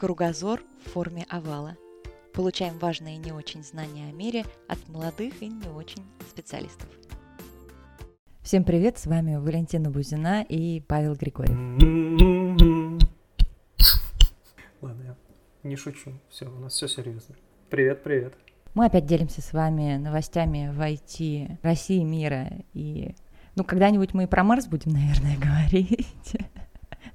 Кругозор в форме овала. Получаем важные и не очень знания о мире от молодых и не очень специалистов. Всем привет, с вами Валентина Бузина и Павел Григорьев. Ладно, я не шучу. Все, у нас все серьезно. Привет, привет. Мы опять делимся с вами новостями в IT России, мира. И, ну, когда-нибудь мы и про Марс будем, наверное, говорить.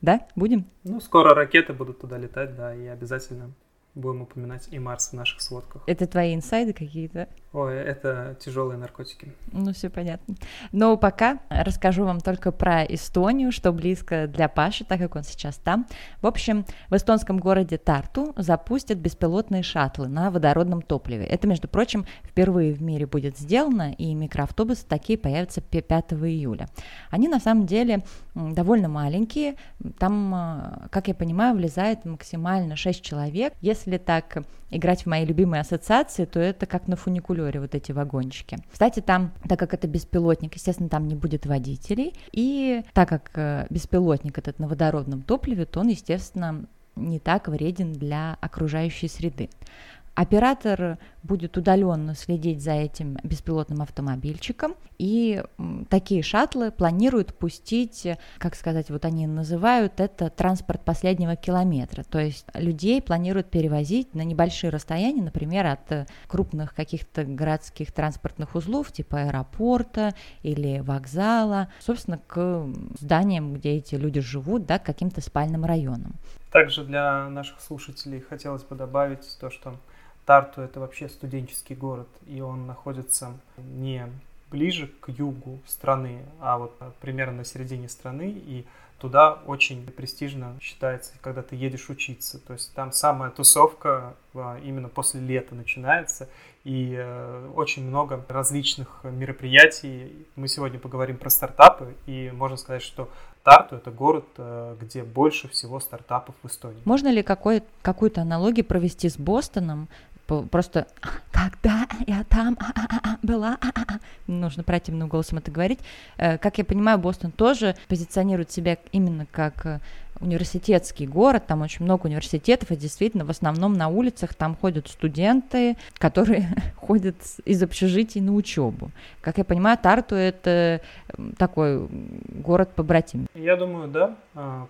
Да, будем? Ну, скоро ракеты будут туда летать, да, и обязательно будем упоминать и Марс в наших сводках. Это твои инсайды какие-то? Ой, это тяжелые наркотики. Ну, все понятно. Но пока расскажу вам только про Эстонию, что близко для Паши, так как он сейчас там. В общем, в эстонском городе Тарту запустят беспилотные шаттлы на водородном топливе. Это, между прочим, впервые в мире будет сделано, и микроавтобусы такие появятся 5 июля. Они на самом деле довольно маленькие. Там, а, как я понимаю, влезает максимально 6 человек. Если так играть в мои любимые ассоциации, то это как на фуникулере вот эти вагончики. Кстати, там, так как это беспилотник, естественно, там не будет водителей, и так как э, беспилотник этот на водородном топливе, то он, естественно, не так вреден для окружающей среды. Оператор будет удаленно следить за этим беспилотным автомобильчиком, и такие шаттлы планируют пустить, как сказать, вот они называют это транспорт последнего километра, то есть людей планируют перевозить на небольшие расстояния, например, от крупных каких-то городских транспортных узлов, типа аэропорта или вокзала, собственно, к зданиям, где эти люди живут, да, к каким-то спальным районам. Также для наших слушателей хотелось бы добавить то, что Тарту это вообще студенческий город, и он находится не ближе к югу страны, а вот примерно на середине страны, и туда очень престижно считается, когда ты едешь учиться. То есть там самая тусовка а, именно после лета начинается, и э, очень много различных мероприятий. Мы сегодня поговорим про стартапы, и можно сказать, что Тарту – это город, э, где больше всего стартапов в Эстонии. Можно ли какой, какую-то аналогию провести с Бостоном? Просто когда я там а, а, а, была, нужно противным голосом это говорить. Э, как я понимаю, Бостон тоже позиционирует себя именно как э, университетский город, там очень много университетов, и действительно в основном на улицах там ходят студенты, которые ходят из общежитий на учебу. Как я понимаю, Тарту это такой город побратим. Я думаю, да,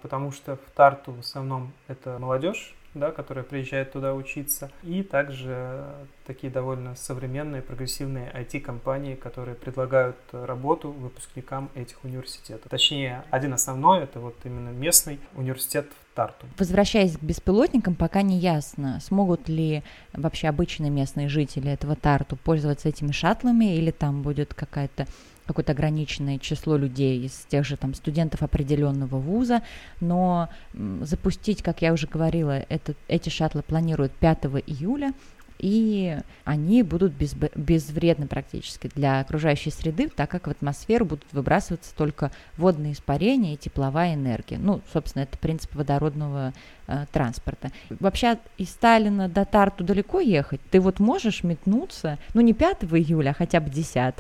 потому что в Тарту в основном это молодежь, да, которая приезжает туда учиться, и также такие довольно современные, прогрессивные IT-компании, которые предлагают работу выпускникам этих университетов. Точнее, один основной, это вот именно местный университет в Тарту. Возвращаясь к беспилотникам, пока не ясно, смогут ли вообще обычные местные жители этого Тарту пользоваться этими шаттлами, или там будет какая-то какое-то ограниченное число людей из тех же там студентов определенного вуза, но запустить, как я уже говорила, это, эти шаттлы планируют 5 июля, и они будут без, безвредны практически для окружающей среды, так как в атмосферу будут выбрасываться только водные испарения и тепловая энергия. Ну, собственно, это принцип водородного э, транспорта. Вообще из Сталина до Тарту далеко ехать? Ты вот можешь метнуться, ну не 5 июля, а хотя бы 10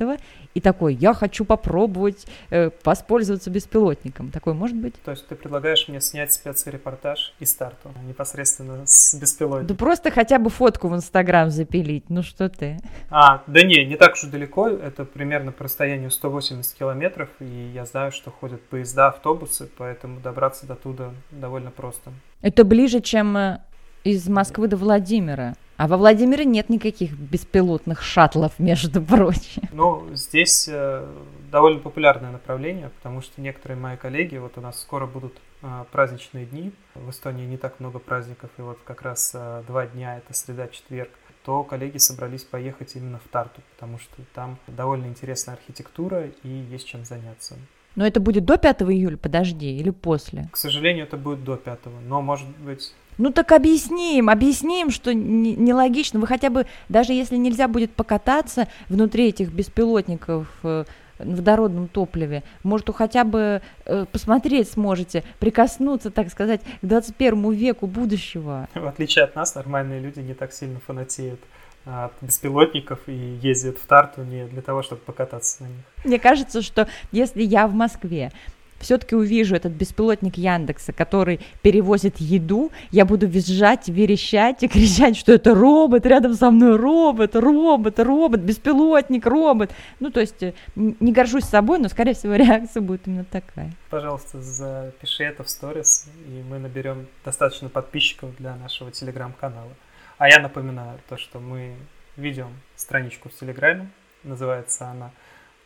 и такой, я хочу попробовать э, воспользоваться беспилотником. Такой может быть? То есть ты предлагаешь мне снять спецрепортаж из Тарту непосредственно с беспилотником? Да просто хотя бы фотку в Инстаграм запилить, ну что ты? А, да не, не так уж и далеко, это примерно по расстоянию 180 километров, и я знаю, что ходят поезда, автобусы, поэтому добраться до туда довольно просто. Это ближе, чем э, из Москвы до Владимира. А во Владимире нет никаких беспилотных шаттлов, между прочим. Ну, здесь э, довольно популярное направление, потому что некоторые мои коллеги, вот у нас скоро будут э, праздничные дни, в Эстонии не так много праздников, и вот как раз э, два дня, это среда-четверг, то коллеги собрались поехать именно в Тарту, потому что там довольно интересная архитектура и есть чем заняться. Но это будет до 5 июля, подожди, или после? К сожалению, это будет до 5, но может быть ну так объясни им, объясни им, что нелогично. Вы хотя бы, даже если нельзя будет покататься внутри этих беспилотников э, в водородном топливе, может, хотя бы э, посмотреть сможете, прикоснуться, так сказать, к 21 веку будущего. В отличие от нас, нормальные люди не так сильно фанатеют от беспилотников и ездят в Тарту не для того, чтобы покататься на них. Мне кажется, что если я в Москве все-таки увижу этот беспилотник Яндекса, который перевозит еду, я буду визжать, верещать и кричать, что это робот, рядом со мной робот, робот, робот, беспилотник, робот. Ну, то есть э, не горжусь собой, но, скорее всего, реакция будет именно такая. Пожалуйста, запиши это в сторис, и мы наберем достаточно подписчиков для нашего телеграм-канала. А я напоминаю то, что мы ведем страничку в Телеграме, называется она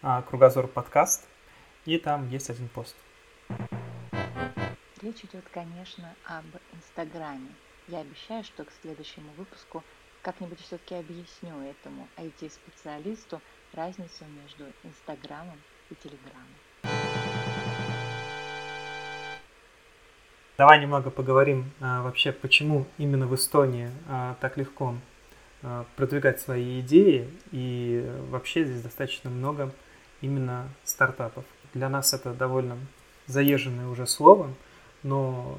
а, «Кругозор подкаст», и там есть один пост. Речь идет, конечно, об Инстаграме. Я обещаю, что к следующему выпуску как-нибудь все-таки объясню этому IT-специалисту разницу между Инстаграмом и Телеграмом. Давай немного поговорим а, вообще, почему именно в Эстонии а, так легко а, продвигать свои идеи, и вообще здесь достаточно много именно стартапов. Для нас это довольно заезженное уже слово, но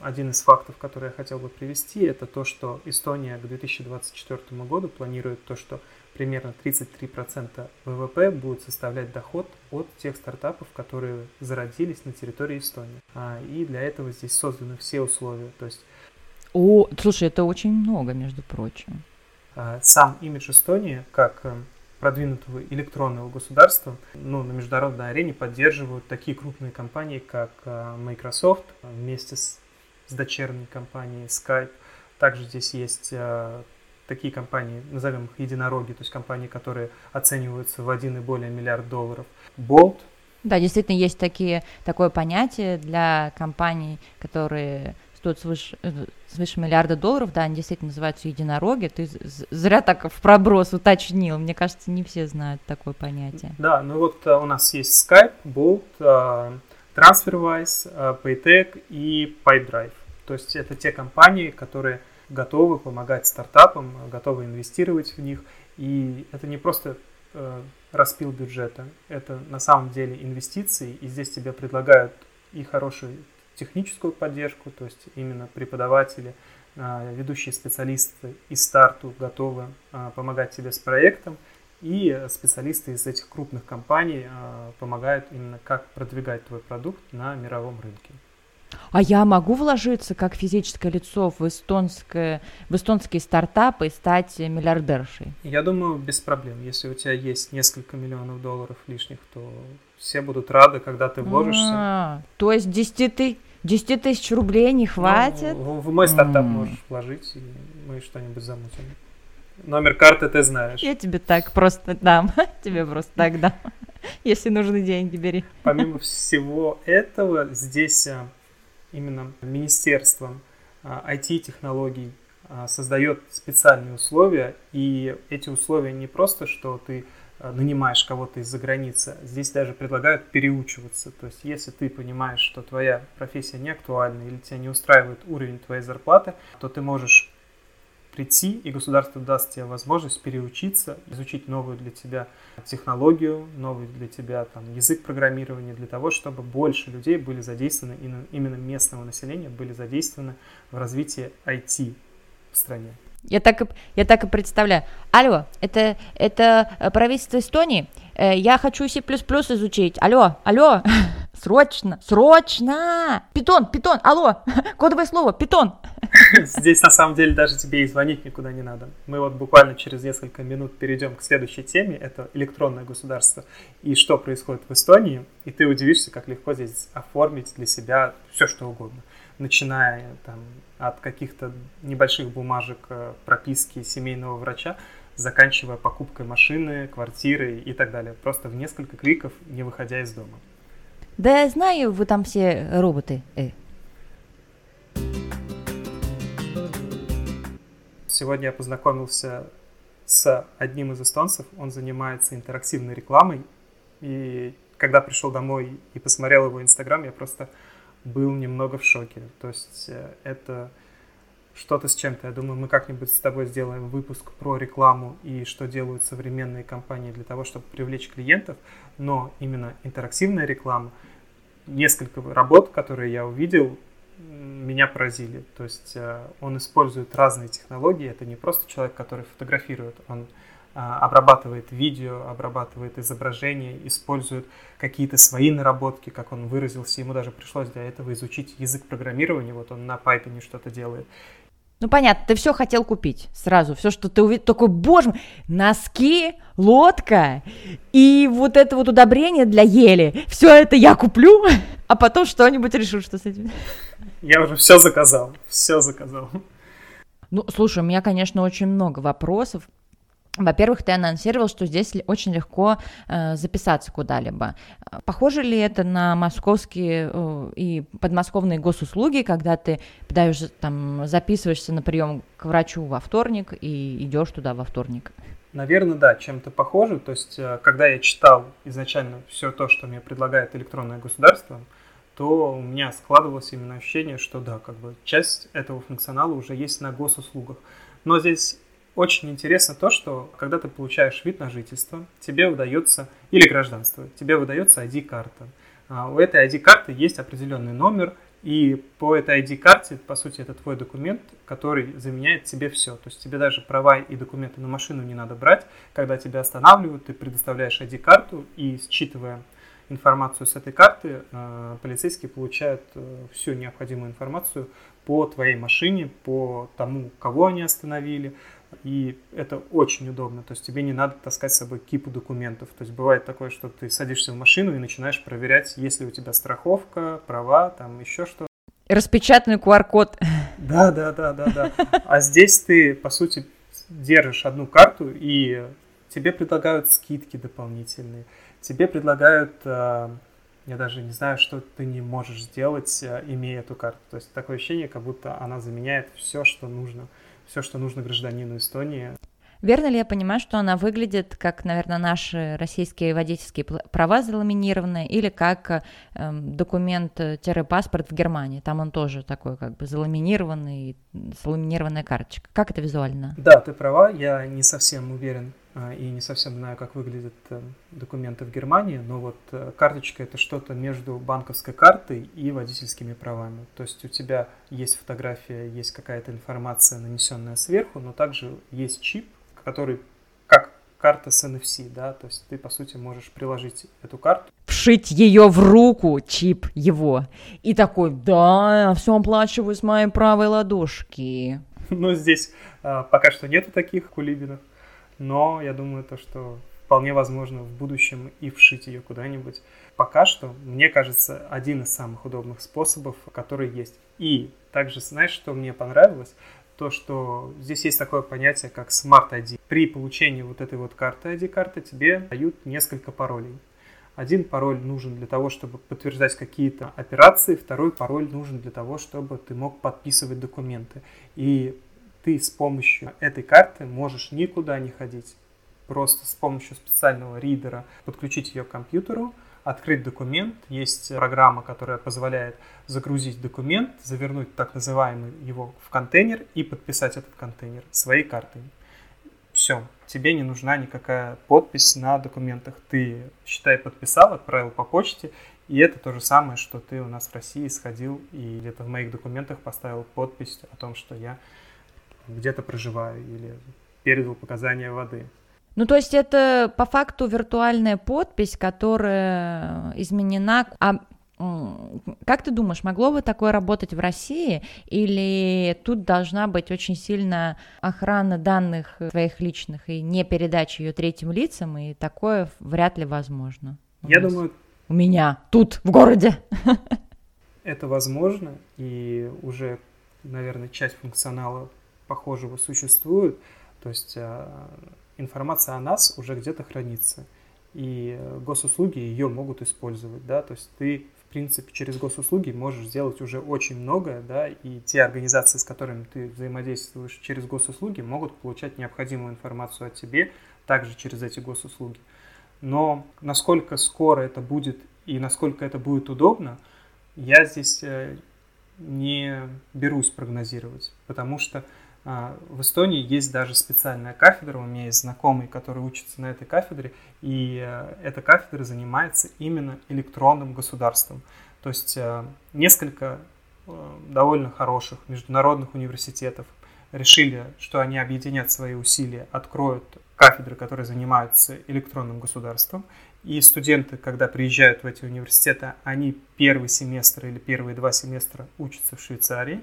один из фактов, который я хотел бы привести, это то, что Эстония к 2024 году планирует то, что примерно 33% ВВП будет составлять доход от тех стартапов, которые зародились на территории Эстонии. А, и для этого здесь созданы все условия. То есть о, слушай, это очень много, между прочим. А, сам имидж Эстонии как э, продвинутого электронного государства ну, на международной арене поддерживают такие крупные компании, как э, Microsoft вместе с, с дочерней компанией Skype. Также здесь есть э, такие компании, назовем их единороги, то есть компании, которые оцениваются в один и более миллиард долларов. Bolt. Да, действительно есть такие, такое понятие для компаний, которые стоят свыше, э, свыше миллиарда долларов, да, они действительно называются единороги. Ты зря так в проброс уточнил. Мне кажется, не все знают такое понятие. Да, ну вот э, у нас есть Skype, Bolt, э, TransferWise, Paytech и PipeDrive. То есть это те компании, которые готовы помогать стартапам, готовы инвестировать в них. И это не просто распил бюджета, это на самом деле инвестиции, и здесь тебе предлагают и хорошую техническую поддержку, то есть именно преподаватели, а, ведущие специалисты из старту готовы а, помогать тебе с проектом, и специалисты из этих крупных компаний а, помогают именно как продвигать твой продукт на мировом рынке. А я могу вложиться как физическое лицо в, эстонское, в эстонские стартапы и стать миллиардершей? Я думаю, без проблем. Если у тебя есть несколько миллионов долларов лишних, то все будут рады, когда ты вложишься. А, то есть 10 ты 10 тысяч рублей не хватит? Ну, в, мой стартап mm. можешь вложить, и мы что-нибудь замутим. Номер карты ты знаешь. Я тебе так просто дам. тебе просто так дам. Если нужны деньги, бери. Помимо всего этого, здесь а, именно Министерство IT-технологий а, создает специальные условия, и эти условия не просто, что ты нанимаешь кого-то из-за границы, здесь даже предлагают переучиваться. То есть, если ты понимаешь, что твоя профессия не актуальна или тебя не устраивает уровень твоей зарплаты, то ты можешь прийти, и государство даст тебе возможность переучиться, изучить новую для тебя технологию, новый для тебя там, язык программирования, для того, чтобы больше людей были задействованы, именно местного населения были задействованы в развитии IT в стране. Я так, и, я так и представляю. Алло, это, это э, правительство Эстонии? Э, я хочу C++ изучить. Алло, алло, срочно, срочно! Питон, питон, алло, кодовое слово, питон. Здесь на самом деле даже тебе и звонить никуда не надо. Мы вот буквально через несколько минут перейдем к следующей теме. Это электронное государство и что происходит в Эстонии. И ты удивишься, как легко здесь оформить для себя все, что угодно. Начиная там от каких-то небольших бумажек э, прописки семейного врача, заканчивая покупкой машины, квартиры и так далее. Просто в несколько кликов, не выходя из дома. Да я знаю, вы там все роботы. Э. Сегодня я познакомился с одним из эстонцев. Он занимается интерактивной рекламой. И когда пришел домой и посмотрел его инстаграм, я просто был немного в шоке. То есть э, это что-то с чем-то. Я думаю, мы как-нибудь с тобой сделаем выпуск про рекламу и что делают современные компании для того, чтобы привлечь клиентов. Но именно интерактивная реклама, несколько работ, которые я увидел, меня поразили. То есть э, он использует разные технологии. Это не просто человек, который фотографирует, он обрабатывает видео, обрабатывает изображение, использует какие-то свои наработки, как он выразился. Ему даже пришлось для этого изучить язык программирования. Вот он на Python что-то делает. Ну понятно, ты все хотел купить сразу, все, что ты увидел, такой, боже мой, носки, лодка и вот это вот удобрение для ели, все это я куплю, а потом что-нибудь решу, что с этим. Я уже все заказал, все заказал. Ну, слушай, у меня, конечно, очень много вопросов. Во-первых, ты анонсировал, что здесь очень легко э, записаться куда-либо. Похоже ли это на московские э, и подмосковные госуслуги, когда ты подаешь, там, записываешься на прием к врачу во вторник и идешь туда во вторник? Наверное, да, чем-то похоже. То есть, э, когда я читал изначально все то, что мне предлагает электронное государство, то у меня складывалось именно ощущение, что да, как бы часть этого функционала уже есть на госуслугах. Но здесь очень интересно то, что когда ты получаешь вид на жительство, тебе выдается, или гражданство, тебе выдается ID-карта. А, у этой ID-карты есть определенный номер, и по этой ID-карте, по сути, это твой документ, который заменяет тебе все. То есть тебе даже права и документы на машину не надо брать. Когда тебя останавливают, ты предоставляешь ID-карту, и считывая информацию с этой карты, а, полицейские получают э, всю необходимую информацию по твоей машине, по тому, кого они остановили, и это очень удобно. То есть тебе не надо таскать с собой кипу документов. То есть бывает такое, что ты садишься в машину и начинаешь проверять, есть ли у тебя страховка, права, там еще что. Распечатанный QR-код. Да, да, да, да, да. А здесь ты, по сути, держишь одну карту, и тебе предлагают скидки дополнительные. Тебе предлагают, а, я даже не знаю, что ты не можешь сделать, а, имея эту карту. То есть такое ощущение, как будто она заменяет все, что нужно все, что нужно гражданину Эстонии. Верно ли я понимаю, что она выглядит как, наверное, наши российские водительские права заламинированные или как э, документ-паспорт в Германии? Там он тоже такой как бы заламинированный, заламинированная карточка. Как это визуально? Да, ты права, я не совсем уверен и не совсем знаю, как выглядят э, документы в Германии, но вот э, карточка это что-то между банковской картой и водительскими правами. То есть у тебя есть фотография, есть какая-то информация, нанесенная сверху, но также есть чип, который как карта с NFC, да, то есть ты, по сути, можешь приложить эту карту. Вшить ее в руку, чип его. И такой, да, я все оплачиваю с моей правой ладошки. Ну, здесь а, пока что нету таких кулибинов, но я думаю, то, что вполне возможно в будущем и вшить ее куда-нибудь. Пока что, мне кажется, один из самых удобных способов, который есть. И также, знаешь, что мне понравилось? то, что здесь есть такое понятие, как Smart ID. При получении вот этой вот карты ID-карты тебе дают несколько паролей. Один пароль нужен для того, чтобы подтверждать какие-то операции, второй пароль нужен для того, чтобы ты мог подписывать документы. И ты с помощью этой карты можешь никуда не ходить. Просто с помощью специального ридера подключить ее к компьютеру, открыть документ. Есть программа, которая позволяет загрузить документ, завернуть так называемый его в контейнер и подписать этот контейнер своей картой. Все, тебе не нужна никакая подпись на документах. Ты, считай, подписал, отправил по почте, и это то же самое, что ты у нас в России сходил и где-то в моих документах поставил подпись о том, что я где-то проживаю или передал показания воды. Ну, то есть это по факту виртуальная подпись, которая изменена. А как ты думаешь, могло бы такое работать в России, или тут должна быть очень сильная охрана данных твоих личных и не передача ее третьим лицам, и такое вряд ли возможно? Я думаю... У меня, тут, в городе. Это возможно, и уже, наверное, часть функционала похожего существует. То есть а, информация о нас уже где-то хранится, и госуслуги ее могут использовать, да, то есть ты, в принципе, через госуслуги можешь сделать уже очень многое, да, и те организации, с которыми ты взаимодействуешь через госуслуги, могут получать необходимую информацию о тебе также через эти госуслуги. Но насколько скоро это будет и насколько это будет удобно, я здесь э, не берусь прогнозировать, потому что в Эстонии есть даже специальная кафедра, у меня есть знакомый, который учится на этой кафедре, и э, эта кафедра занимается именно электронным государством. То есть э, несколько э, довольно хороших международных университетов решили, что они объединят свои усилия, откроют кафедры, которые занимаются электронным государством. И студенты, когда приезжают в эти университеты, они первый семестр или первые два семестра учатся в Швейцарии.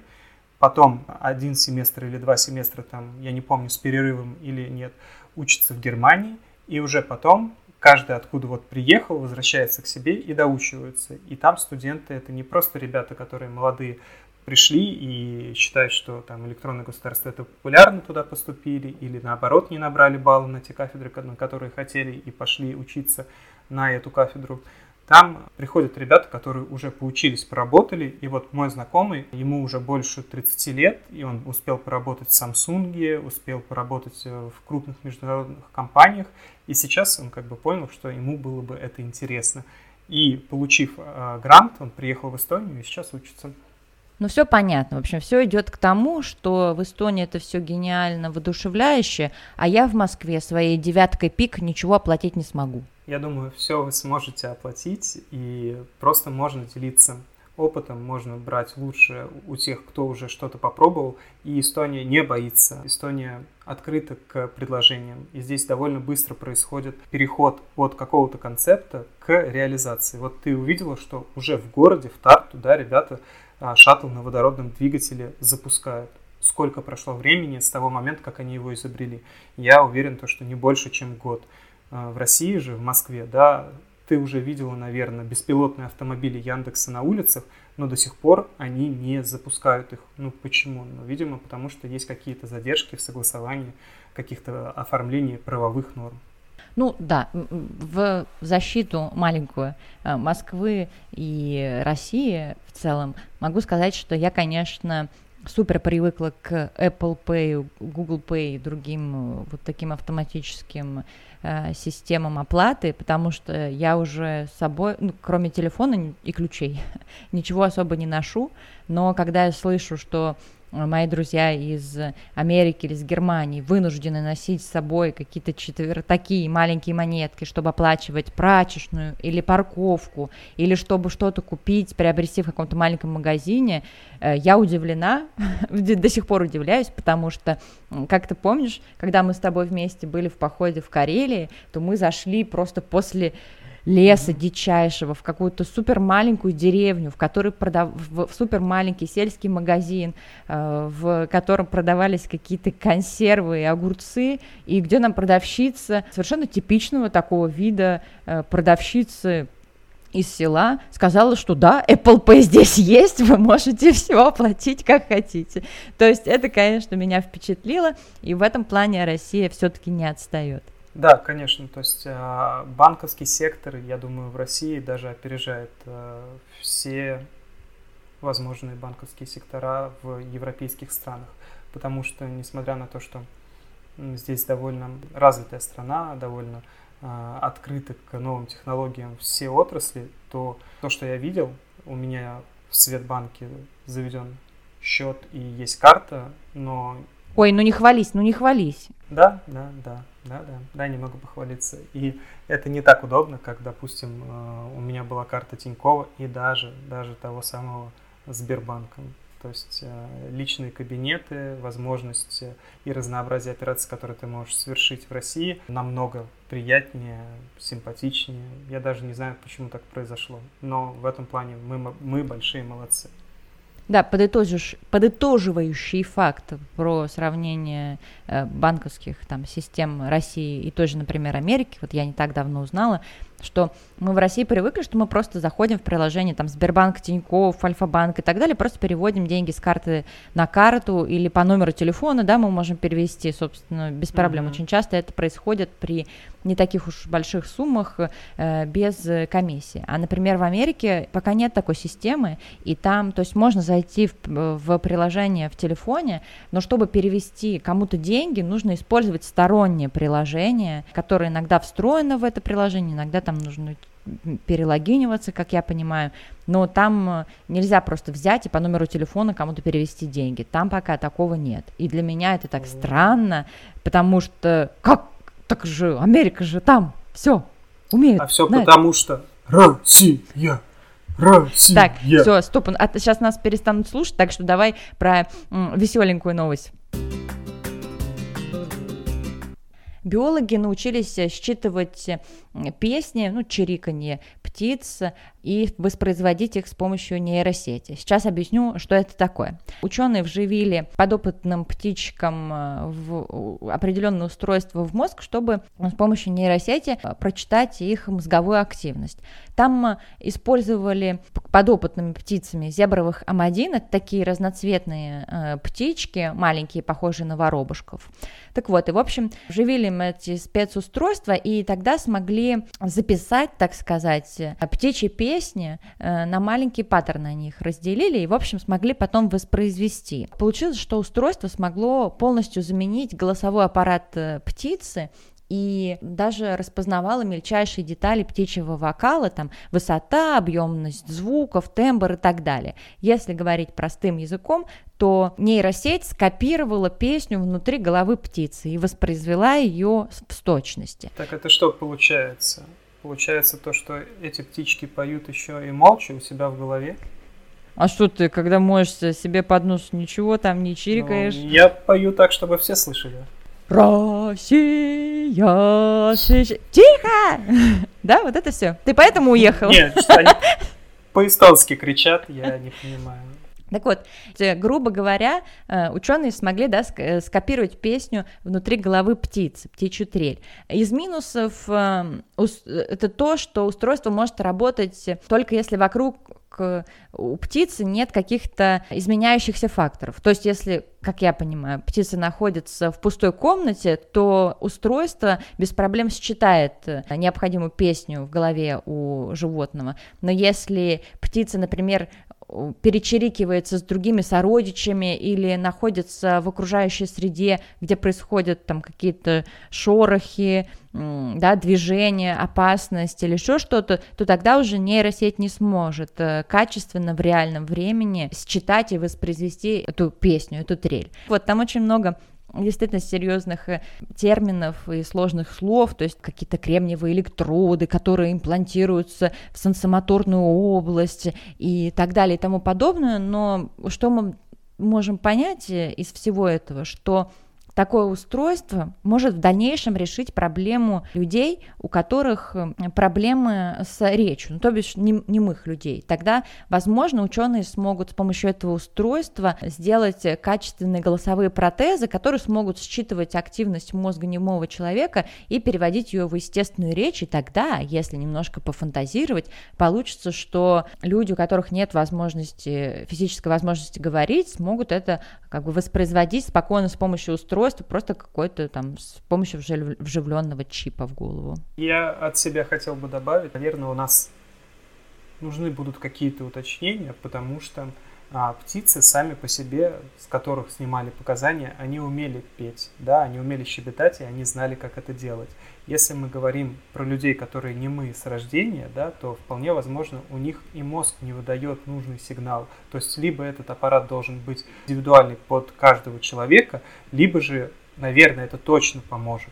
Потом один семестр или два семестра, там, я не помню, с перерывом или нет, учатся в Германии. И уже потом каждый откуда вот приехал, возвращается к себе и доучивается. И там студенты это не просто ребята, которые молодые пришли и считают, что там электронное государство это популярно, туда поступили, или наоборот не набрали баллы на те кафедры, на которые хотели, и пошли учиться на эту кафедру. Там приходят ребята, которые уже поучились, поработали, и вот мой знакомый, ему уже больше 30 лет, и он успел поработать в Samsung, успел поработать э, в крупных международных компаниях, и сейчас он как бы понял, что ему было бы это интересно. И получив э, грант, он приехал в Эстонию и сейчас учится. Ну, все понятно. В общем, все идет к тому, что в Эстонии это все гениально, воодушевляюще, а я в Москве своей девяткой пик ничего оплатить не смогу. Я думаю, все вы сможете оплатить, и просто можно делиться опытом, можно брать лучше у тех, кто уже что-то попробовал, и Эстония не боится. Эстония открыта к предложениям, и здесь довольно быстро происходит переход от какого-то концепта к реализации. Вот ты увидела, что уже в городе, в Тарту, да, ребята шаттл на водородном двигателе запускают. Сколько прошло времени с того момента, как они его изобрели? Я уверен, то, что не больше, чем год. А, в России же, в Москве, да, ты уже видела, наверное, беспилотные автомобили Яндекса на улицах, но до сих пор они не запускают их. Ну почему? Ну, видимо, потому что есть какие-то задержки в согласовании каких-то оформлений правовых норм. Ну да, в защиту маленькую э, Москвы и России в целом могу сказать, что я, конечно, супер привыкла к Apple Pay, Google Pay и другим э, вот таким автоматическим э, системам оплаты, потому что я уже с собой, ну, кроме телефона и ключей, ничего особо не ношу, но когда я слышу, что мои друзья из Америки или из Германии вынуждены носить с собой какие-то четвер... такие маленькие монетки, чтобы оплачивать прачечную или парковку, или чтобы что-то купить, приобрести в каком-то маленьком магазине, э, я удивлена, до сих пор удивляюсь, потому что, как ты помнишь, когда мы с тобой вместе были в походе в Карелии, то мы зашли просто после леса дичайшего, в какую-то супер маленькую деревню, в которой продав... в супер маленький сельский магазин, э, в котором продавались какие-то консервы и огурцы, и где нам продавщица совершенно типичного такого вида э, продавщицы из села сказала, что да, Apple Pay здесь есть, вы можете все оплатить как хотите. То есть это, конечно, меня впечатлило, и в этом плане Россия все-таки не отстает. Да, конечно. То есть а, банковский сектор, я думаю, в России даже опережает а, все возможные банковские сектора в европейских странах. Потому что, несмотря на то, что здесь довольно развитая страна, довольно а, открыты к новым технологиям все отрасли, то то, что я видел, у меня в Светбанке заведен счет и есть карта, но... Ой, ну не хвались, ну не хвались. Да, да, да. Да, да, да, немного похвалиться. И это не так удобно, как, допустим, э, у меня была карта Тинькова и даже, даже того самого Сбербанка. То есть э, личные кабинеты, возможность и разнообразие операций, которые ты можешь совершить в России, намного приятнее, симпатичнее. Я даже не знаю, почему так произошло. Но в этом плане мы, мы большие молодцы. Да, подытожишь, подытоживающий факт про сравнение э, банковских там, систем России и той же, например, Америки, вот я не так давно узнала, что мы в России привыкли, что мы просто заходим в приложение там Сбербанк, Тинькофф, Альфа-банк и так далее, просто переводим деньги с карты на карту или по номеру телефона, да, мы можем перевести, собственно, без проблем. Mm-hmm. Очень часто это происходит при не таких уж больших суммах э, без комиссии. А, например, в Америке пока нет такой системы, и там, то есть можно зайти в, в приложение в телефоне, но чтобы перевести кому-то деньги, нужно использовать стороннее приложение, которое иногда встроено в это приложение, иногда там нужно перелогиниваться, как я понимаю, но там э, нельзя просто взять и по номеру телефона кому-то перевести деньги. Там пока такого нет. И для меня это так странно, потому что как так же Америка же там все умеет. А все знает. потому что Россия. Россия. Так, все, стоп, а сейчас нас перестанут слушать, так что давай про м, веселенькую новость. Биологи научились считывать песни, ну, чириканье птиц и воспроизводить их с помощью нейросети. Сейчас объясню, что это такое. Ученые вживили подопытным птичкам э, в определенное устройство в мозг, чтобы с помощью нейросети э, прочитать их мозговую активность. Там э, использовали подопытными птицами зебровых амадин, это такие разноцветные птички, маленькие, похожие на воробушков. Так вот, и в общем, вживили мы эти спецустройства, и тогда смогли записать, так сказать, птичьи песни э, на маленькие паттерны они их разделили, и, в общем, смогли потом воспроизвести. Получилось, что устройство смогло полностью заменить голосовой аппарат э, птицы, и даже распознавала мельчайшие детали птичьего вокала, там высота, объемность звуков, тембр и так далее. Если говорить простым языком, то нейросеть скопировала песню внутри головы птицы и воспроизвела ее в точности. Так это что получается? Получается то, что эти птички поют еще и молча у себя в голове? А что ты, когда моешься себе под нос, ничего там не чирикаешь? Ну, я пою так, чтобы все слышали. Россия, свеч... Тихо! Да, вот это все. Ты поэтому уехал? Нет, они по-эстонски кричат, я не понимаю. Так вот, грубо говоря, э, ученые смогли да, э, скопировать песню внутри головы птицы, птичью трель. Из минусов э, это то, что устройство может работать только если вокруг у птицы нет каких-то изменяющихся факторов. То есть, если, как я понимаю, птица находится в пустой комнате, то устройство без проблем считает необходимую песню в голове у животного. Но если птица, например, перечерикивается с другими сородичами или находится в окружающей среде, где происходят там какие-то шорохи, да, движение, опасность или еще что-то, то тогда уже нейросеть не сможет э, качественно в реальном времени считать и воспроизвести эту песню, эту трель. Вот там очень много действительно серьезных э, терминов и сложных слов, то есть какие-то кремниевые электроды, которые имплантируются в сенсомоторную область и так далее и тому подобное, но что мы можем понять э, из всего этого, что такое устройство может в дальнейшем решить проблему людей, у которых э, проблемы с речью, ну, то бишь немых людей. Тогда, возможно, ученые смогут с помощью этого устройства сделать качественные голосовые протезы, которые смогут считывать активность мозга немого человека и переводить ее в естественную речь, и тогда, если немножко пофантазировать, получится, что люди, у которых нет возможности, физической возможности говорить, смогут это как бы воспроизводить спокойно с помощью устройства, устройство, просто какой-то там с помощью вживленного чипа в голову. Я от себя хотел бы добавить, наверное, у нас нужны будут какие-то уточнения, потому что а, птицы сами по себе, с которых снимали показания, они умели петь, да, они умели щебетать, и они знали, как это делать. Если мы говорим про людей, которые не мы с рождения, да, то вполне возможно у них и мозг не выдает нужный сигнал. То есть либо этот аппарат должен быть индивидуальный под каждого человека, либо же, наверное, это точно поможет.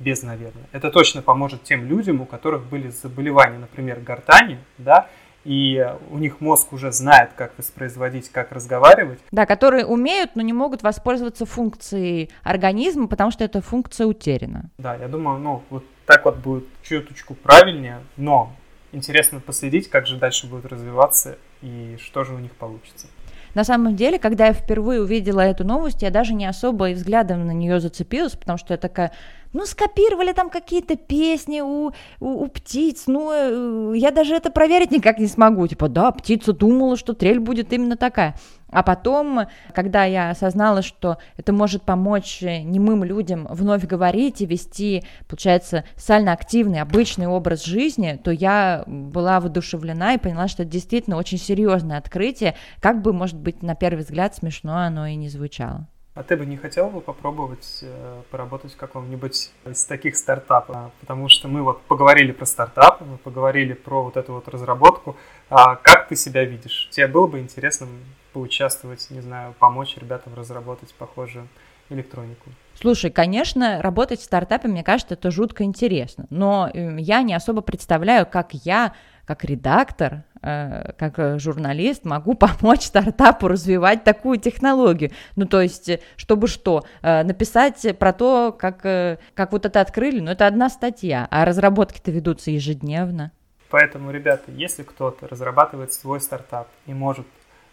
Без наверное. Это точно поможет тем людям, у которых были заболевания, например, гортани, да, и у них мозг уже знает, как воспроизводить, как разговаривать. Да, которые умеют, но не могут воспользоваться функцией организма, потому что эта функция утеряна. Да, я думаю, ну, вот так вот будет чуточку правильнее, но интересно последить, как же дальше будет развиваться и что же у них получится. На самом деле, когда я впервые увидела эту новость, я даже не особо и взглядом на нее зацепилась, потому что я такая, ну, скопировали там какие-то песни у, у, у птиц, ну, э, я даже это проверить никак не смогу. Типа, да, птица думала, что трель будет именно такая. А потом, когда я осознала, что это может помочь немым людям вновь говорить и вести, получается, сально-активный, обычный образ жизни, то я была воодушевлена и поняла, что это действительно очень серьезное открытие, как бы, может быть, на первый взгляд смешно оно и не звучало. А ты бы не хотел бы попробовать э, поработать в каком-нибудь из таких стартапов? Потому что мы вот поговорили про стартапы, мы поговорили про вот эту вот разработку. А как ты себя видишь? Тебе было бы интересно поучаствовать, не знаю, помочь ребятам разработать похожую электронику. Слушай, конечно, работать в стартапе, мне кажется, это жутко интересно, но э, я не особо представляю, как я, как редактор, э, как э, журналист могу помочь стартапу развивать такую технологию. Ну, то есть, чтобы что, написать про то, как, как вот это открыли, ну, это одна статья, а разработки-то ведутся ежедневно. Поэтому, ребята, если кто-то разрабатывает свой стартап и может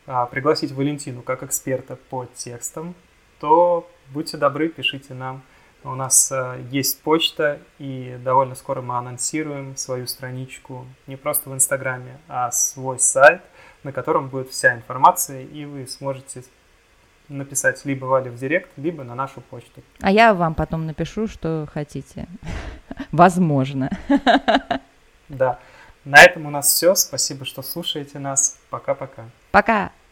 а, пригласить Валентину как эксперта по текстам, то будьте добры, пишите нам. У нас э, есть почта, и довольно скоро мы анонсируем свою страничку не просто в Инстаграме, а свой сайт, на котором будет вся информация, и вы сможете написать либо Вале в директ, либо на нашу почту. А я вам потом напишу, что хотите. Возможно. Да. На этом у нас все. Спасибо, что слушаете нас. Пока-пока. Пока. -пока. Пока.